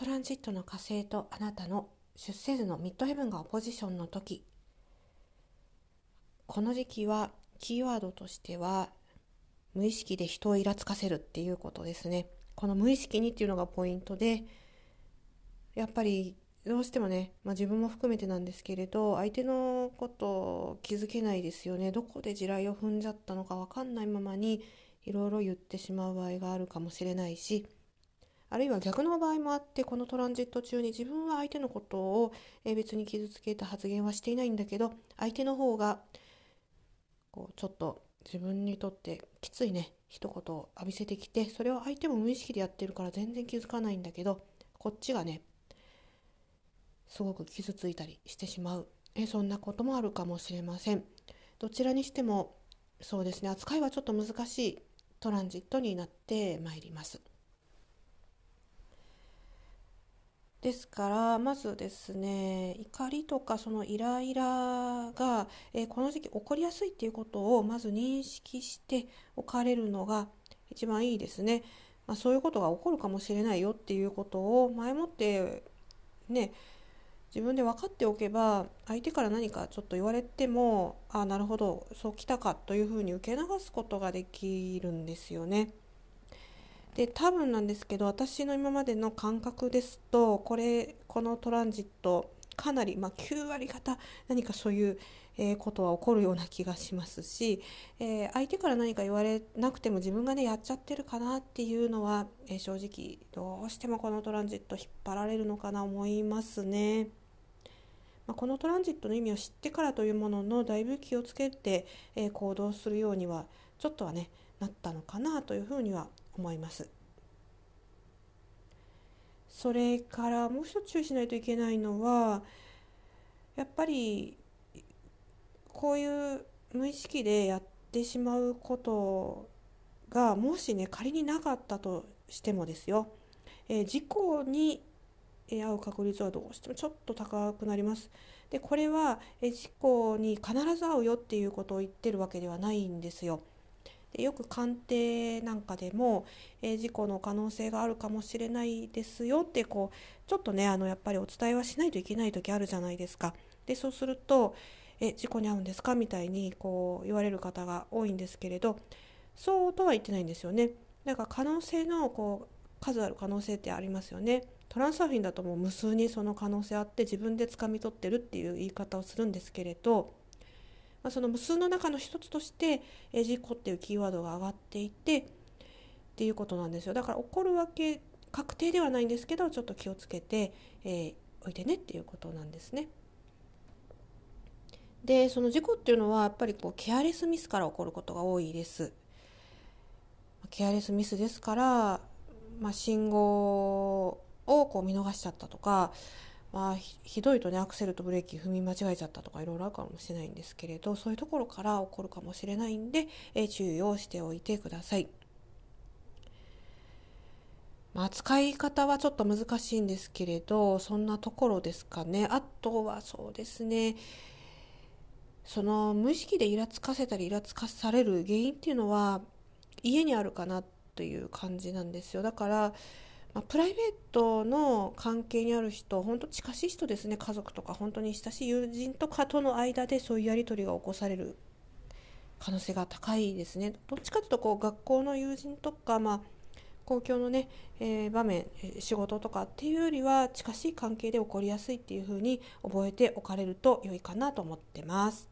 トランジットの火星とあなたの出生図のミッドヘブンがオポジションの時。この時期はキーワードとしては無意識で人をイラつかせるっていうことですね。この無意識にっていうのがポイントでやっぱりどうしてもね、まあ、自分も含めてなんですけれど相手のことを気づけないですよね。どこで地雷を踏んじゃったのか分かんないままにいろいろ言ってしまう場合があるかもしれないしあるいは逆の場合もあってこのトランジット中に自分は相手のことを別に傷つけた発言はしていないんだけど相手の方がこうちょっと自分にとってきついね一言を浴びせてきてそれを相手も無意識でやってるから全然気づかないんだけどこっちがねすごく傷ついたりしてしまう。えそんなこともあるかもしれません。どちらにしてもそうですね扱いはちょっと難しいトランジットになってまいります。ですからまずですね怒りとかそのイライラが、えー、この時期起こりやすいっていうことをまず認識しておかれるのが一番いいですね、まあ、そういうことが起こるかもしれないよっていうことを前もってね自分で分かっておけば相手から何かちょっと言われてもああなるほどそうきたかというふうに受け流すことができるんですよね。で多分なんですけど私の今までの感覚ですとこれこのトランジットかなり、まあ、9割方何かそういう、えー、ことは起こるような気がしますし、えー、相手から何か言われなくても自分がねやっちゃってるかなっていうのは、えー、正直どうしてもこのトランジット引っ張られるのかな思いますね。まあ、このトランジットの意味を知ってからというもののだいぶ気をつけて、え行動するようにはちょっとはねなったのかなというふうには思います。それからもう一つ注意しないといけないのはやっぱりこういう無意識でやってしまうことがもしね仮になかったとしてもですよ、えー、事故に遭う確率はどうしてもちょっと高くなります。でこれは事故に必ず会うよっていうことを言ってるわけではないんですよ。でよく鑑定なんかでも、えー、事故の可能性があるかもしれないですよってこうちょっとねあのやっぱりお伝えはしないといけない時あるじゃないですか。でそうすると「え事故に遭うんですか?」みたいにこう言われる方が多いんですけれどそうとは言ってないんですよね。だから可能性のこう数ある可能性ってありますよね。トランサーフィンだともう無数にその可能性あって自分で掴み取ってるっていう言い方をするんですけれどまあ、その無数の中の一つとしてえ事故っていうキーワードが上がっていてっていうことなんですよだから起こるわけ確定ではないんですけどちょっと気をつけて、えー、おいてねっていうことなんですね。でその事故っていうのはやっぱりこうケアレスミスから起こることが多いです。ケアレスミスですから、まあ、信号をこう見逃しちゃったとかまあ、ひどいとねアクセルとブレーキ踏み間違えちゃったとかいろいろあるかもしれないんですけれどそういうところから起こるかもしれないんで、え、注意をしておいてください。まあ、使い方はちょっと難しいんですけれどそんなところですかね。あとはそうですね。その無意識でイラつかせたりイラつかされる原因っていうのは家にあるかなという感じなんですよ。だからまあ、プライベートの関係にある人本当近しい人ですね家族とか本当に親しい友人とかとの間でそういうやり取りが起こされる可能性が高いですねどっちかというとこう学校の友人とか、まあ、公共のね、えー、場面仕事とかっていうよりは近しい関係で起こりやすいっていうふうに覚えておかれると良いかなと思ってます。